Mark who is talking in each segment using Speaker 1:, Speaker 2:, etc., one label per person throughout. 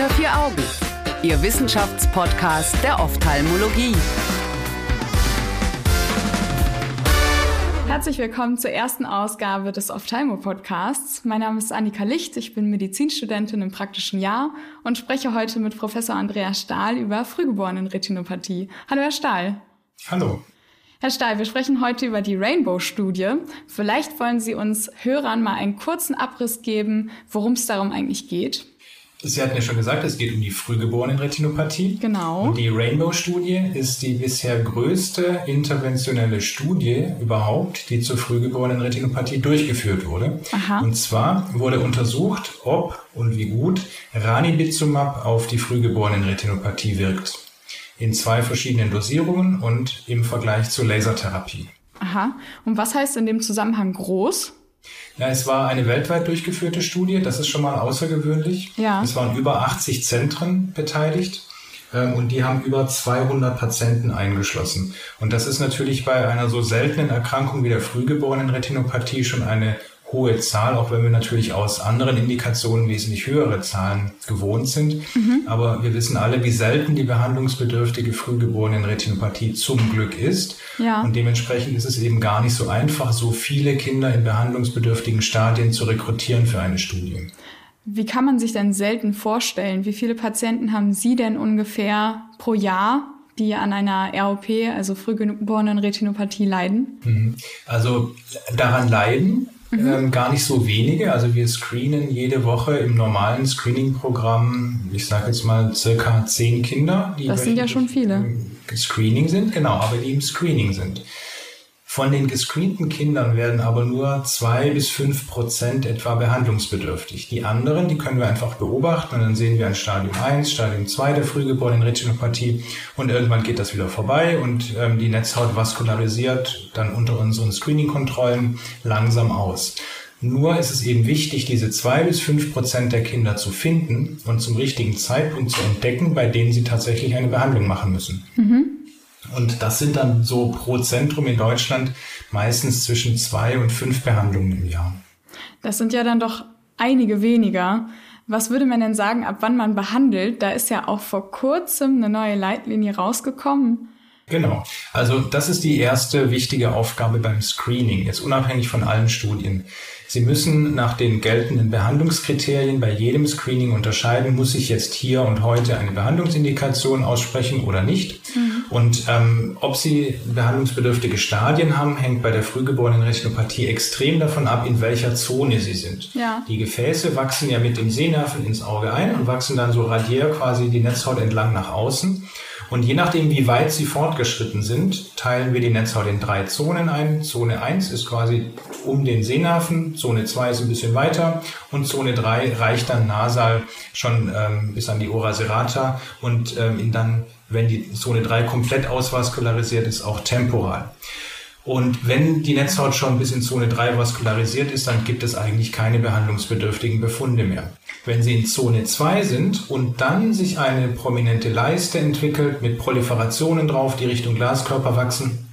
Speaker 1: Unter vier Augen, Ihr Wissenschaftspodcast der Ophthalmologie.
Speaker 2: Herzlich willkommen zur ersten Ausgabe des Ophthalmo-Podcasts. Mein Name ist Annika Licht, ich bin Medizinstudentin im praktischen Jahr und spreche heute mit Professor Andreas Stahl über Frühgeborenen-Retinopathie. Hallo, Herr Stahl.
Speaker 3: Hallo.
Speaker 2: Herr Stahl, wir sprechen heute über die Rainbow-Studie. Vielleicht wollen Sie uns Hörern mal einen kurzen Abriss geben, worum es darum eigentlich geht.
Speaker 3: Sie hatten ja schon gesagt, es geht um die Frühgeborenen-Retinopathie.
Speaker 2: Genau.
Speaker 3: Und die Rainbow-Studie ist die bisher größte interventionelle Studie überhaupt, die zur Frühgeborenen-Retinopathie durchgeführt wurde.
Speaker 2: Aha.
Speaker 3: Und zwar wurde untersucht, ob und wie gut Ranibizumab auf die Frühgeborenen-Retinopathie wirkt. In zwei verschiedenen Dosierungen und im Vergleich zur Lasertherapie.
Speaker 2: Aha. Und was heißt in dem Zusammenhang groß?
Speaker 3: Ja, es war eine weltweit durchgeführte Studie, das ist schon mal außergewöhnlich.
Speaker 2: Ja.
Speaker 3: Es waren über 80 Zentren beteiligt ähm, und die haben über 200 Patienten eingeschlossen. Und das ist natürlich bei einer so seltenen Erkrankung wie der frühgeborenen Retinopathie schon eine hohe Zahl, auch wenn wir natürlich aus anderen Indikationen wesentlich höhere Zahlen gewohnt sind.
Speaker 2: Mhm.
Speaker 3: Aber wir wissen alle, wie selten die behandlungsbedürftige frühgeborenen Retinopathie zum Glück ist.
Speaker 2: Ja.
Speaker 3: Und dementsprechend ist es eben gar nicht so einfach, so viele Kinder in behandlungsbedürftigen Stadien zu rekrutieren für eine Studie.
Speaker 2: Wie kann man sich denn selten vorstellen? Wie viele Patienten haben Sie denn ungefähr pro Jahr, die an einer ROP, also frühgeborenen Retinopathie leiden?
Speaker 3: Also daran leiden ähm, gar nicht so wenige. Also wir screenen jede Woche im normalen Screening-Programm, ich sage jetzt mal circa zehn Kinder, die
Speaker 2: Das sind ja schon viele.
Speaker 3: im Screening sind, genau, aber die im Screening sind. Von den gescreenten Kindern werden aber nur zwei bis fünf Prozent etwa behandlungsbedürftig. Die anderen, die können wir einfach beobachten und dann sehen wir ein Stadium 1, Stadium 2 der frühgeborenen Retinopathie und irgendwann geht das wieder vorbei und ähm, die Netzhaut vaskularisiert dann unter unseren Screening-Kontrollen langsam aus. Nur ist es eben wichtig, diese zwei bis fünf Prozent der Kinder zu finden und zum richtigen Zeitpunkt zu entdecken, bei denen sie tatsächlich eine Behandlung machen müssen. Und das sind dann so pro Zentrum in Deutschland meistens zwischen zwei und fünf Behandlungen im Jahr.
Speaker 2: Das sind ja dann doch einige weniger. Was würde man denn sagen, ab wann man behandelt? Da ist ja auch vor kurzem eine neue Leitlinie rausgekommen.
Speaker 3: Genau. Also das ist die erste wichtige Aufgabe beim Screening, jetzt unabhängig von allen Studien. Sie müssen nach den geltenden Behandlungskriterien bei jedem Screening unterscheiden, muss ich jetzt hier und heute eine Behandlungsindikation aussprechen oder nicht. Und ähm, ob Sie behandlungsbedürftige Stadien haben, hängt bei der frühgeborenen Retinopathie extrem davon ab, in welcher Zone Sie sind.
Speaker 2: Ja.
Speaker 3: Die Gefäße wachsen ja mit dem Sehnerven ins Auge ein und wachsen dann so radiär quasi die Netzhaut entlang nach außen. Und je nachdem, wie weit sie fortgeschritten sind, teilen wir die Netzhaut in drei Zonen ein. Zone 1 ist quasi um den Sehnerven, Zone 2 ist ein bisschen weiter und Zone 3 reicht dann nasal schon ähm, bis an die Ora serrata und ähm, in dann, wenn die Zone 3 komplett ausvaskularisiert ist, auch temporal. Und wenn die Netzhaut schon bis in Zone 3 vaskularisiert ist, dann gibt es eigentlich keine behandlungsbedürftigen Befunde mehr. Wenn sie in Zone 2 sind und dann sich eine prominente Leiste entwickelt mit Proliferationen drauf, die Richtung Glaskörper wachsen,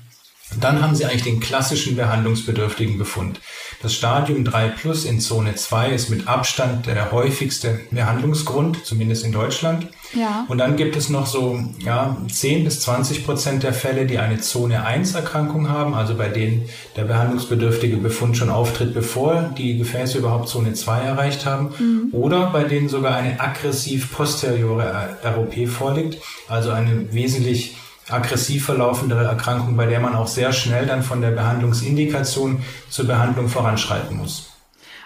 Speaker 3: dann haben Sie eigentlich den klassischen behandlungsbedürftigen Befund. Das Stadium 3 Plus in Zone 2 ist mit Abstand der häufigste Behandlungsgrund, zumindest in Deutschland.
Speaker 2: Ja.
Speaker 3: Und dann gibt es noch so ja, 10 bis 20 Prozent der Fälle, die eine Zone 1 Erkrankung haben, also bei denen der behandlungsbedürftige Befund schon auftritt, bevor die Gefäße überhaupt Zone 2 erreicht haben. Oder bei denen sogar eine aggressiv posteriore ROP vorliegt, also eine wesentlich aggressiv verlaufendere Erkrankung, bei der man auch sehr schnell dann von der Behandlungsindikation zur Behandlung voranschreiten muss.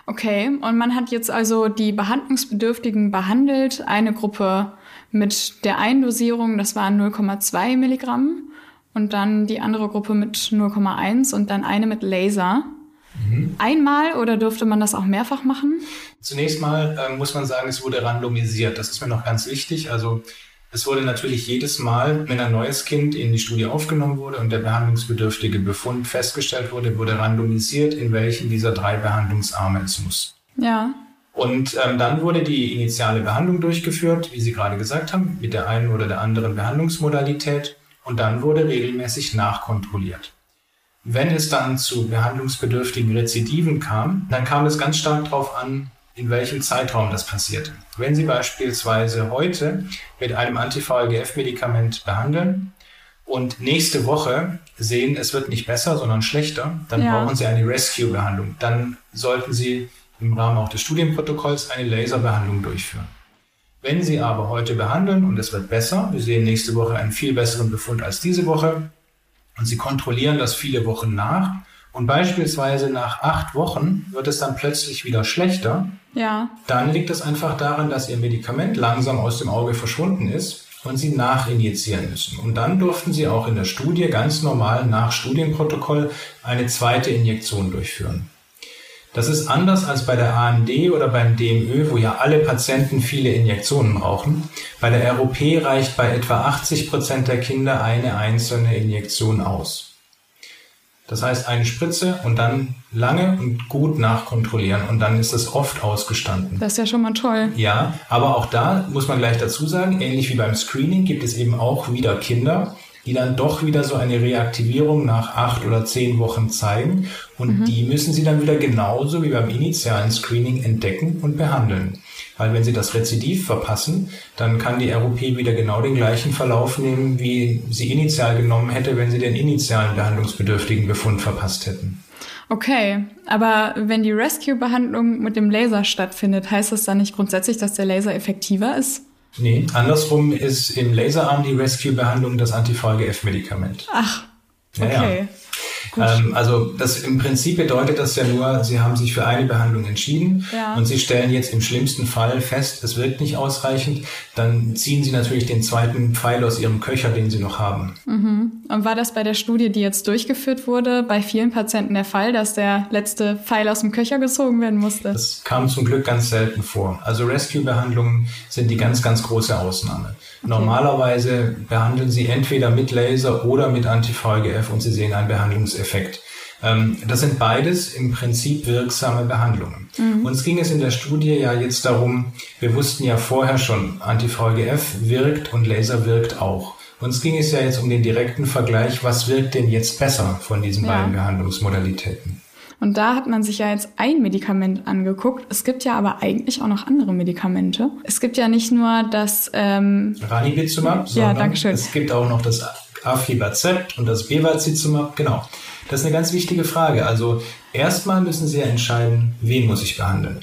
Speaker 2: Okay, und man hat jetzt also die Behandlungsbedürftigen behandelt. Eine Gruppe mit der Eindosierung, das waren 0,2 Milligramm. Und dann die andere Gruppe mit 0,1 und dann eine mit Laser. Einmal oder dürfte man das auch mehrfach machen?
Speaker 3: Zunächst mal äh, muss man sagen, es wurde randomisiert. Das ist mir noch ganz wichtig. Also es wurde natürlich jedes Mal, wenn ein neues Kind in die Studie aufgenommen wurde und der behandlungsbedürftige Befund festgestellt wurde, wurde randomisiert, in welchen dieser drei Behandlungsarme es muss.
Speaker 2: Ja.
Speaker 3: Und ähm, dann wurde die initiale Behandlung durchgeführt, wie Sie gerade gesagt haben, mit der einen oder der anderen Behandlungsmodalität. Und dann wurde regelmäßig nachkontrolliert. Wenn es dann zu behandlungsbedürftigen Rezidiven kam, dann kam es ganz stark darauf an, in welchem Zeitraum das passiert. Wenn Sie beispielsweise heute mit einem Anti-VEGF-Medikament behandeln und nächste Woche sehen, es wird nicht besser, sondern schlechter, dann ja. brauchen Sie eine Rescue-Behandlung. Dann sollten Sie im Rahmen auch des Studienprotokolls eine Laserbehandlung durchführen. Wenn Sie aber heute behandeln und es wird besser, wir sehen nächste Woche einen viel besseren Befund als diese Woche und Sie kontrollieren das viele Wochen nach und beispielsweise nach acht Wochen wird es dann plötzlich wieder schlechter,
Speaker 2: ja.
Speaker 3: dann liegt es einfach daran, dass Ihr Medikament langsam aus dem Auge verschwunden ist und Sie nachinjizieren müssen. Und dann durften Sie auch in der Studie ganz normal nach Studienprotokoll eine zweite Injektion durchführen. Das ist anders als bei der AMD oder beim DMÖ, wo ja alle Patienten viele Injektionen brauchen. Bei der ROP reicht bei etwa 80 Prozent der Kinder eine einzelne Injektion aus. Das heißt, eine Spritze und dann lange und gut nachkontrollieren und dann ist es oft ausgestanden.
Speaker 2: Das ist ja schon mal toll.
Speaker 3: Ja, aber auch da muss man gleich dazu sagen, ähnlich wie beim Screening gibt es eben auch wieder Kinder, die dann doch wieder so eine Reaktivierung nach acht oder zehn Wochen zeigen. Und mhm. die müssen Sie dann wieder genauso wie beim initialen Screening entdecken und behandeln. Weil wenn Sie das Rezidiv verpassen, dann kann die ROP wieder genau den gleichen Verlauf nehmen, wie sie initial genommen hätte, wenn Sie den initialen behandlungsbedürftigen Befund verpasst hätten.
Speaker 2: Okay, aber wenn die Rescue-Behandlung mit dem Laser stattfindet, heißt das dann nicht grundsätzlich, dass der Laser effektiver ist?
Speaker 3: Nee, andersrum ist im Laserarm die Rescue-Behandlung das Anti-VEGF-Medikament.
Speaker 2: Ach, okay.
Speaker 3: Ja, ähm, also das im Prinzip bedeutet das ja nur, Sie haben sich für eine Behandlung entschieden ja. und Sie stellen jetzt im schlimmsten Fall fest, es wirkt nicht ausreichend, dann ziehen Sie natürlich den zweiten Pfeil aus Ihrem Köcher, den Sie noch haben.
Speaker 2: Mhm. Und war das bei der Studie, die jetzt durchgeführt wurde, bei vielen Patienten der Fall, dass der letzte Pfeil aus dem Köcher gezogen werden musste?
Speaker 3: Das kam zum Glück ganz selten vor. Also Rescue-Behandlungen sind die ganz, ganz große Ausnahme. Okay. Normalerweise behandeln Sie entweder mit Laser oder mit Anti-VEGF und Sie sehen einen Behandlungseffekt. Ähm, das sind beides im Prinzip wirksame Behandlungen. Mhm. Uns ging es in der Studie ja jetzt darum, wir wussten ja vorher schon, Anti-VEGF wirkt und Laser wirkt auch. Uns ging es ja jetzt um den direkten Vergleich, was wirkt denn jetzt besser von diesen ja. beiden Behandlungsmodalitäten.
Speaker 2: Und da hat man sich ja jetzt ein Medikament angeguckt. Es gibt ja aber eigentlich auch noch andere Medikamente. Es gibt ja nicht nur das
Speaker 3: ähm, Ranibizumab,
Speaker 2: ja, danke schön.
Speaker 3: es gibt auch noch das Aflibercept und das Bevacizumab. Genau. Das ist eine ganz wichtige Frage. Also erstmal müssen Sie ja entscheiden, wen muss ich behandeln.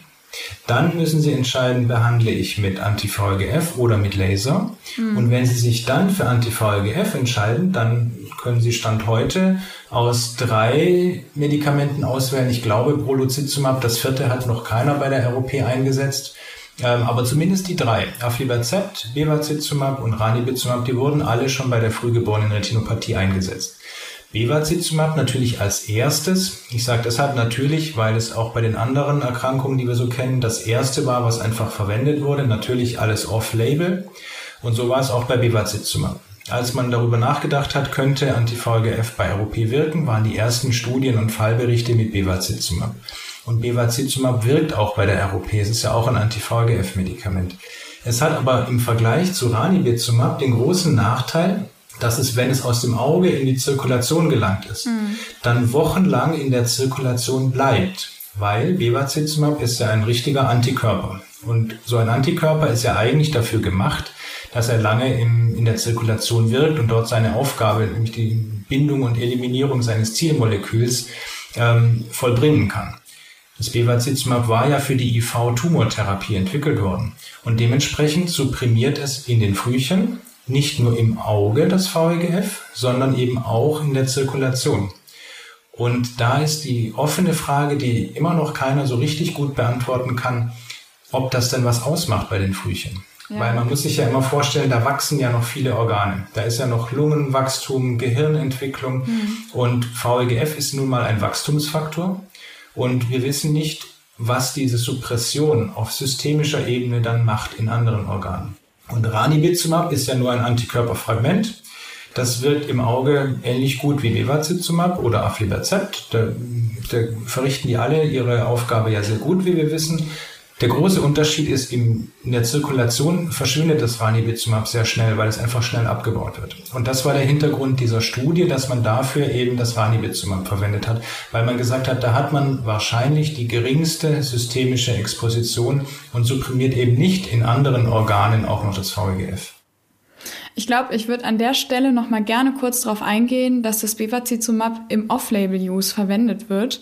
Speaker 3: Dann müssen Sie entscheiden, behandle ich mit Anti-VEGF oder mit Laser. Mhm. Und wenn Sie sich dann für Anti-VEGF entscheiden, dann können Sie Stand heute aus drei Medikamenten auswählen. Ich glaube, Brolucizumab, das vierte hat noch keiner bei der ROP eingesetzt. Ähm, aber zumindest die drei, Aflibercept, Bevacizumab und Ranibizumab, die wurden alle schon bei der frühgeborenen Retinopathie eingesetzt. Bevacizumab natürlich als erstes. Ich sage deshalb natürlich, weil es auch bei den anderen Erkrankungen, die wir so kennen, das erste war, was einfach verwendet wurde. Natürlich alles off-label. Und so war es auch bei Bevacizumab. Als man darüber nachgedacht hat, könnte Anti-VEGF bei ROP wirken, waren die ersten Studien und Fallberichte mit Bevacizumab. Und Bevacizumab wirkt auch bei der ROP. Es ist ja auch ein Anti-VEGF-Medikament. Es hat aber im Vergleich zu Ranibizumab den großen Nachteil, dass es, wenn es aus dem Auge in die Zirkulation gelangt ist, mhm. dann wochenlang in der Zirkulation bleibt. Weil Bevacizumab ist ja ein richtiger Antikörper. Und so ein Antikörper ist ja eigentlich dafür gemacht, dass er lange im, in der Zirkulation wirkt und dort seine Aufgabe, nämlich die Bindung und Eliminierung seines Zielmoleküls, ähm, vollbringen kann. Das Bevacizumab war ja für die IV-Tumortherapie entwickelt worden und dementsprechend supprimiert es in den Frühchen nicht nur im Auge das VEGF, sondern eben auch in der Zirkulation. Und da ist die offene Frage, die immer noch keiner so richtig gut beantworten kann, ob das denn was ausmacht bei den Frühchen. Ja. Weil man muss sich ja immer vorstellen, da wachsen ja noch viele Organe. Da ist ja noch Lungenwachstum, Gehirnentwicklung mhm. und VEGF ist nun mal ein Wachstumsfaktor. Und wir wissen nicht, was diese Suppression auf systemischer Ebene dann macht in anderen Organen. Und Ranibizumab ist ja nur ein Antikörperfragment. Das wirkt im Auge ähnlich gut wie Bevacizumab oder Aflibercept. Da, da verrichten die alle ihre Aufgabe ja sehr gut, wie wir wissen. Der große Unterschied ist, im, in der Zirkulation verschwindet das Ranibizumab sehr schnell, weil es einfach schnell abgebaut wird. Und das war der Hintergrund dieser Studie, dass man dafür eben das Ranibizumab verwendet hat, weil man gesagt hat, da hat man wahrscheinlich die geringste systemische Exposition und supprimiert eben nicht in anderen Organen auch noch das VEGF.
Speaker 2: Ich glaube, ich würde an der Stelle noch mal gerne kurz darauf eingehen, dass das Bevacizumab im Off-Label-Use verwendet wird.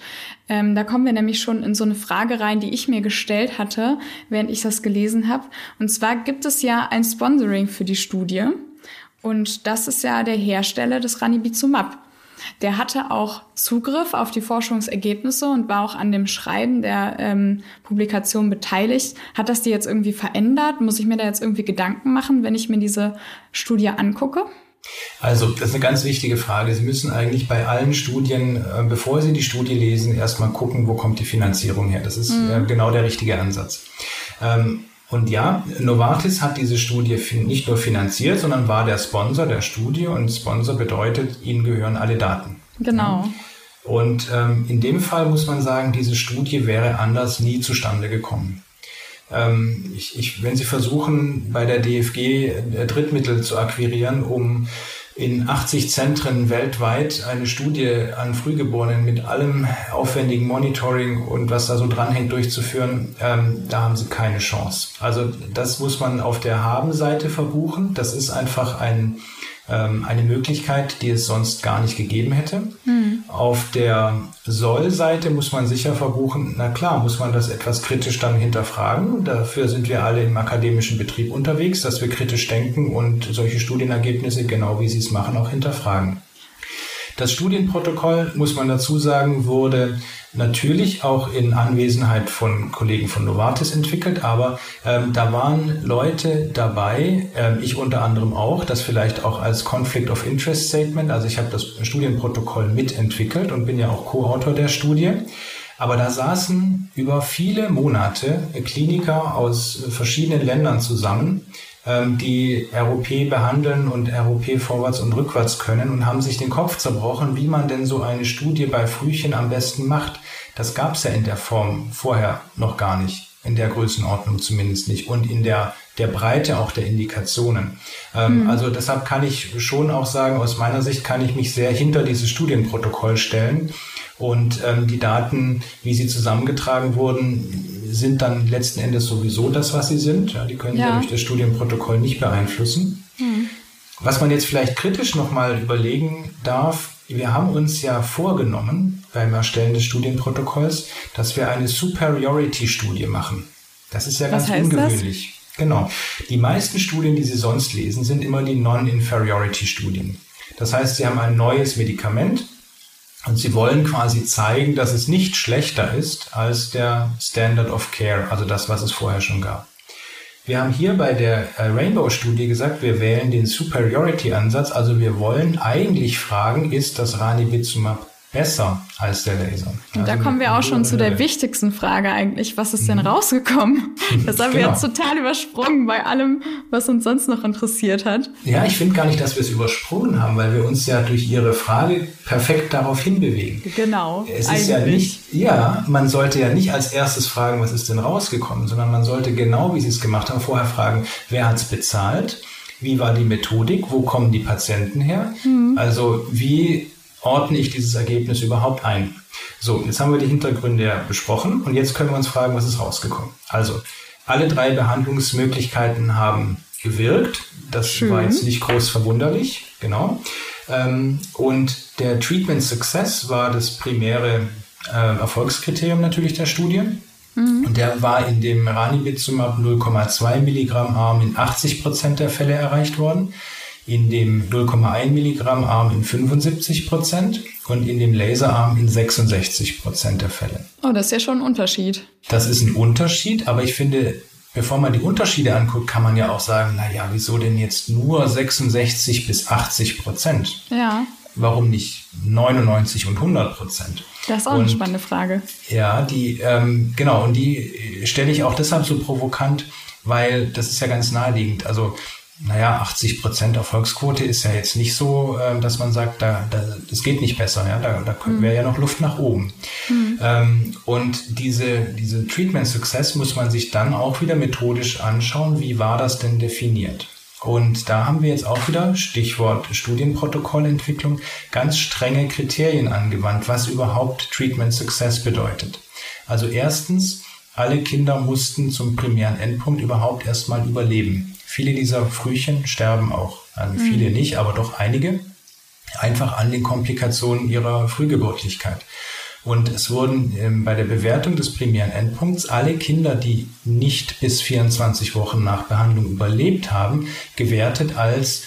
Speaker 2: Ähm, da kommen wir nämlich schon in so eine Frage rein, die ich mir gestellt hatte, während ich das gelesen habe. Und zwar gibt es ja ein Sponsoring für die Studie. Und das ist ja der Hersteller des Ranibizumab. Der hatte auch Zugriff auf die Forschungsergebnisse und war auch an dem Schreiben der ähm, Publikation beteiligt. Hat das die jetzt irgendwie verändert? Muss ich mir da jetzt irgendwie Gedanken machen, wenn ich mir diese Studie angucke?
Speaker 3: Also, das ist eine ganz wichtige Frage. Sie müssen eigentlich bei allen Studien, äh, bevor Sie die Studie lesen, erstmal gucken, wo kommt die Finanzierung her. Das ist mhm. Äh, genau der richtige Ansatz. Ähm, und ja, Novartis hat diese Studie nicht nur finanziert, sondern war der Sponsor der Studie und Sponsor bedeutet, ihnen gehören alle Daten.
Speaker 2: Genau.
Speaker 3: Und ähm, in dem Fall muss man sagen, diese Studie wäre anders nie zustande gekommen. Ähm, ich, ich, wenn Sie versuchen, bei der DFG äh, Drittmittel zu akquirieren, um in 80 Zentren weltweit eine Studie an Frühgeborenen mit allem aufwendigen Monitoring und was da so dranhängt durchzuführen, ähm, da haben sie keine Chance. Also das muss man auf der Haben-Seite verbuchen. Das ist einfach ein ähm, eine Möglichkeit, die es sonst gar nicht gegeben hätte. Mhm. Auf der Soll-Seite muss man sicher verbuchen, na klar, muss man das etwas kritisch dann hinterfragen. Dafür sind wir alle im akademischen Betrieb unterwegs, dass wir kritisch denken und solche Studienergebnisse, genau wie Sie es machen, auch hinterfragen. Das Studienprotokoll, muss man dazu sagen, wurde natürlich auch in Anwesenheit von Kollegen von Novartis entwickelt, aber ähm, da waren Leute dabei, ähm, ich unter anderem auch, das vielleicht auch als Conflict of Interest Statement, also ich habe das Studienprotokoll mitentwickelt und bin ja auch Co-Autor der Studie. Aber da saßen über viele Monate Kliniker aus verschiedenen Ländern zusammen, ähm, die ROP behandeln und ROP vorwärts und rückwärts können und haben sich den Kopf zerbrochen, wie man denn so eine Studie bei Frühchen am besten macht. Das gab es ja in der Form vorher noch gar nicht, in der Größenordnung zumindest nicht und in der, der Breite auch der Indikationen. Ähm, mhm. Also deshalb kann ich schon auch sagen, aus meiner Sicht kann ich mich sehr hinter dieses Studienprotokoll stellen. Und ähm, die Daten, wie sie zusammengetragen wurden, sind dann letzten Endes sowieso das, was sie sind. Ja, die können ja. ja durch das Studienprotokoll nicht beeinflussen. Mhm. Was man jetzt vielleicht kritisch nochmal überlegen darf, wir haben uns ja vorgenommen beim Erstellen des Studienprotokolls, dass wir eine Superiority-Studie machen. Das ist ja was ganz ungewöhnlich. Das? Genau. Die meisten Studien, die Sie sonst lesen, sind immer die Non-Inferiority-Studien. Das heißt, Sie haben ein neues Medikament, und sie wollen quasi zeigen, dass es nicht schlechter ist als der Standard of Care, also das, was es vorher schon gab. Wir haben hier bei der äh, Rainbow-Studie gesagt, wir wählen den Superiority-Ansatz, also wir wollen eigentlich fragen, ist das Ranibizumab besser als der Laser.
Speaker 2: Und also da kommen wir auch schon zu der wichtigsten Frage eigentlich. Was ist denn mhm. rausgekommen? Das haben genau. wir jetzt total übersprungen bei allem, was uns sonst noch interessiert hat.
Speaker 3: Ja, ich finde gar nicht, dass wir es übersprungen haben, weil wir uns ja durch Ihre Frage perfekt darauf hinbewegen.
Speaker 2: Genau.
Speaker 3: Es ist eigentlich. ja nicht, ja, man sollte ja nicht als erstes fragen, was ist denn rausgekommen, sondern man sollte genau, wie Sie es gemacht haben, vorher fragen, wer hat es bezahlt? Wie war die Methodik? Wo kommen die Patienten her? Mhm. Also wie ordne ich dieses Ergebnis überhaupt ein? So, jetzt haben wir die Hintergründe besprochen und jetzt können wir uns fragen, was ist rausgekommen? Also, alle drei Behandlungsmöglichkeiten haben gewirkt. Das Schön. war jetzt nicht groß verwunderlich, genau. Ähm, und der Treatment Success war das primäre äh, Erfolgskriterium natürlich der Studie. Mhm. Und der war in dem Ranibizumab 0,2 Milligramm Arm in 80 Prozent der Fälle erreicht worden in dem 0,1 Milligramm Arm in 75 Prozent und in dem Laserarm in 66 Prozent der Fälle.
Speaker 2: Oh, das ist ja schon ein Unterschied.
Speaker 3: Das ist ein Unterschied, aber ich finde, bevor man die Unterschiede anguckt, kann man ja auch sagen, na ja, wieso denn jetzt nur 66 bis 80 Prozent?
Speaker 2: Ja.
Speaker 3: Warum nicht 99 und 100 Prozent?
Speaker 2: Das ist auch und, eine spannende Frage.
Speaker 3: Ja, die, ähm, genau, und die stelle ich auch deshalb so provokant, weil das ist ja ganz naheliegend. Also naja, 80 Prozent Erfolgsquote ist ja jetzt nicht so, äh, dass man sagt, da, da, das geht nicht besser, ja, da, da mhm. wäre ja noch Luft nach oben. Mhm. Ähm, und diese, diese Treatment Success muss man sich dann auch wieder methodisch anschauen, wie war das denn definiert? Und da haben wir jetzt auch wieder, Stichwort Studienprotokollentwicklung, ganz strenge Kriterien angewandt, was überhaupt Treatment Success bedeutet. Also erstens, alle Kinder mussten zum primären Endpunkt überhaupt erstmal überleben. Viele dieser Frühchen sterben auch. Also mhm. viele nicht, aber doch einige. Einfach an den Komplikationen ihrer Frühgeburtlichkeit. Und es wurden ähm, bei der Bewertung des primären Endpunkts alle Kinder, die nicht bis 24 Wochen nach Behandlung überlebt haben, gewertet als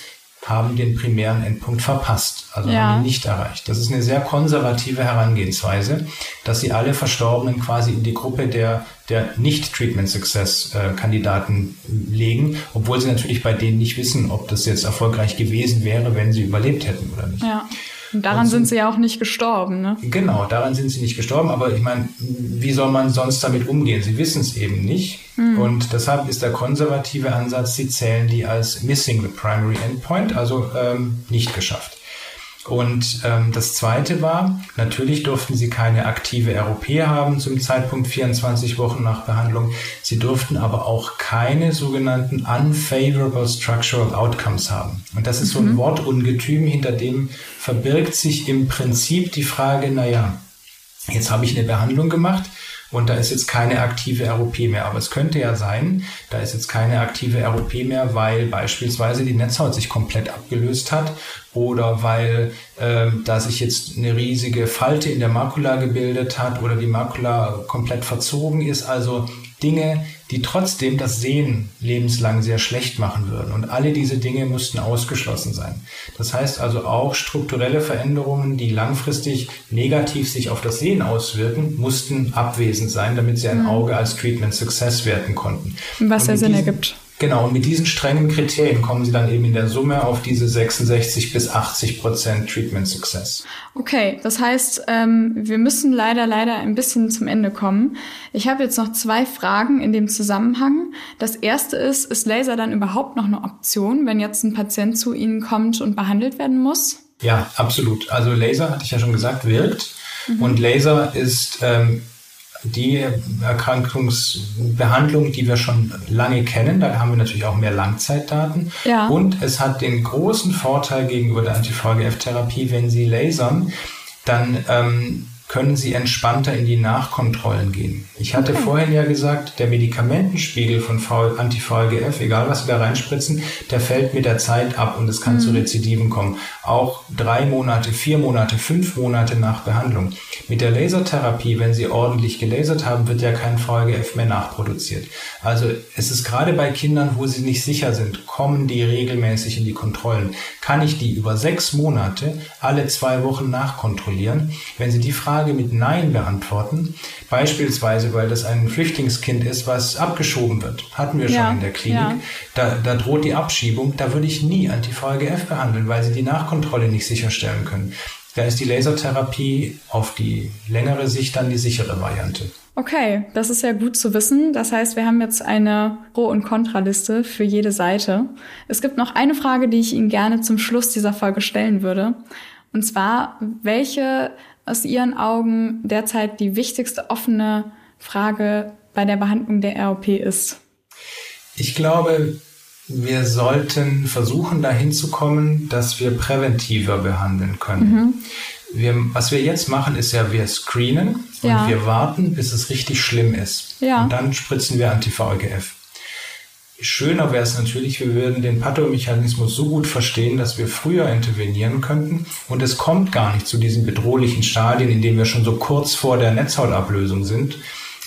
Speaker 3: haben den primären Endpunkt verpasst, also ja. haben ihn nicht erreicht. Das ist eine sehr konservative Herangehensweise, dass sie alle Verstorbenen quasi in die Gruppe der, der Nicht-Treatment-Success-Kandidaten legen, obwohl sie natürlich bei denen nicht wissen, ob das jetzt erfolgreich gewesen wäre, wenn sie überlebt hätten oder nicht.
Speaker 2: Ja. Und daran und sind sie ja auch nicht gestorben, ne?
Speaker 3: Genau, daran sind sie nicht gestorben, aber ich meine, wie soll man sonst damit umgehen? Sie wissen es eben nicht. Mhm. Und deshalb ist der konservative Ansatz, sie zählen die als missing the primary endpoint, also ähm, nicht geschafft. Und ähm, das Zweite war, natürlich durften sie keine aktive ROP haben zum Zeitpunkt 24 Wochen nach Behandlung. Sie durften aber auch keine sogenannten unfavorable structural outcomes haben. Und das ist mhm. so ein mhm. Wortungetüm, hinter dem verbirgt sich im Prinzip die Frage, naja, jetzt habe ich eine Behandlung gemacht, und da ist jetzt keine aktive ROP mehr. Aber es könnte ja sein, da ist jetzt keine aktive ROP mehr, weil beispielsweise die Netzhaut sich komplett abgelöst hat oder weil äh, da sich jetzt eine riesige Falte in der Makula gebildet hat oder die Makula komplett verzogen ist. Also Dinge, die trotzdem das Sehen lebenslang sehr schlecht machen würden. Und alle diese Dinge mussten ausgeschlossen sein. Das heißt also auch strukturelle Veränderungen, die langfristig negativ sich auf das Sehen auswirken, mussten abwesend sein, damit sie ein mhm. Auge als Treatment Success werten konnten.
Speaker 2: Was ja Sinn ergibt.
Speaker 3: Genau, und mit diesen strengen Kriterien kommen sie dann eben in der Summe auf diese 66 bis 80 Prozent Treatment Success.
Speaker 2: Okay, das heißt, ähm, wir müssen leider, leider ein bisschen zum Ende kommen. Ich habe jetzt noch zwei Fragen in dem Zusammenhang. Das erste ist, ist Laser dann überhaupt noch eine Option, wenn jetzt ein Patient zu Ihnen kommt und behandelt werden muss?
Speaker 3: Ja, absolut. Also Laser, hatte ich ja schon gesagt, wirkt. Mhm. Und Laser ist ähm, die Erkrankungsbehandlung, die wir schon lange kennen. Da haben wir natürlich auch mehr Langzeitdaten. Ja. Und es hat den großen Vorteil gegenüber der Anti-VEGF-Therapie, wenn Sie lasern, dann ähm, können Sie entspannter in die Nachkontrollen gehen. Ich hatte okay. vorhin ja gesagt, der Medikamentenspiegel von Anti-VEGF, egal was Sie da reinspritzen, der fällt mit der Zeit ab und es kann mhm. zu Rezidiven kommen. Auch drei Monate, vier Monate, fünf Monate nach Behandlung. Mit der Lasertherapie, wenn Sie ordentlich gelasert haben, wird ja kein VEGF mehr nachproduziert. Also es ist gerade bei Kindern, wo sie nicht sicher sind, kommen die regelmäßig in die Kontrollen. Kann ich die über sechs Monate alle zwei Wochen nachkontrollieren? Wenn Sie die Frage Frage mit Nein beantworten. Beispielsweise, weil das ein Flüchtlingskind ist, was abgeschoben wird. Hatten wir schon ja, in der Klinik. Ja. Da, da droht die Abschiebung. Da würde ich nie Anti-VEGF behandeln, weil sie die Nachkontrolle nicht sicherstellen können. Da ist die Lasertherapie auf die längere Sicht dann die sichere Variante.
Speaker 2: Okay, das ist ja gut zu wissen. Das heißt, wir haben jetzt eine Pro- und Kontraliste für jede Seite. Es gibt noch eine Frage, die ich Ihnen gerne zum Schluss dieser Folge stellen würde. Und zwar, welche aus Ihren Augen derzeit die wichtigste offene Frage bei der Behandlung der ROP ist?
Speaker 3: Ich glaube, wir sollten versuchen, dahin zu kommen, dass wir präventiver behandeln können. Mhm. Wir, was wir jetzt machen, ist ja, wir screenen und ja. wir warten, bis es richtig schlimm ist. Ja. Und dann spritzen wir Anti-VEGF. Schöner wäre es natürlich, wir würden den Pathomechanismus so gut verstehen, dass wir früher intervenieren könnten und es kommt gar nicht zu diesen bedrohlichen Stadien, in denen wir schon so kurz vor der Netzhautablösung sind.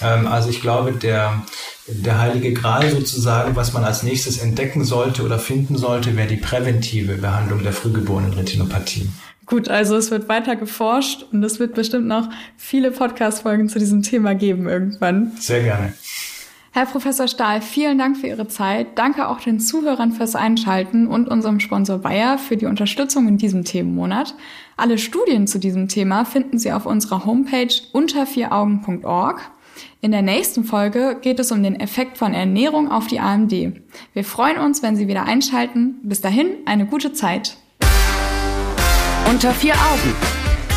Speaker 3: Ähm, also ich glaube, der, der heilige Gral sozusagen, was man als nächstes entdecken sollte oder finden sollte, wäre die präventive Behandlung der frühgeborenen Retinopathie.
Speaker 2: Gut, also es wird weiter geforscht und es wird bestimmt noch viele Podcast-Folgen zu diesem Thema geben irgendwann.
Speaker 3: Sehr gerne.
Speaker 2: Herr Professor Stahl, vielen Dank für Ihre Zeit. Danke auch den Zuhörern fürs Einschalten und unserem Sponsor Bayer für die Unterstützung in diesem Themenmonat. Alle Studien zu diesem Thema finden Sie auf unserer Homepage unter vieraugen.org. In der nächsten Folge geht es um den Effekt von Ernährung auf die AMD. Wir freuen uns, wenn Sie wieder einschalten. Bis dahin, eine gute Zeit.
Speaker 1: Unter vier Augen.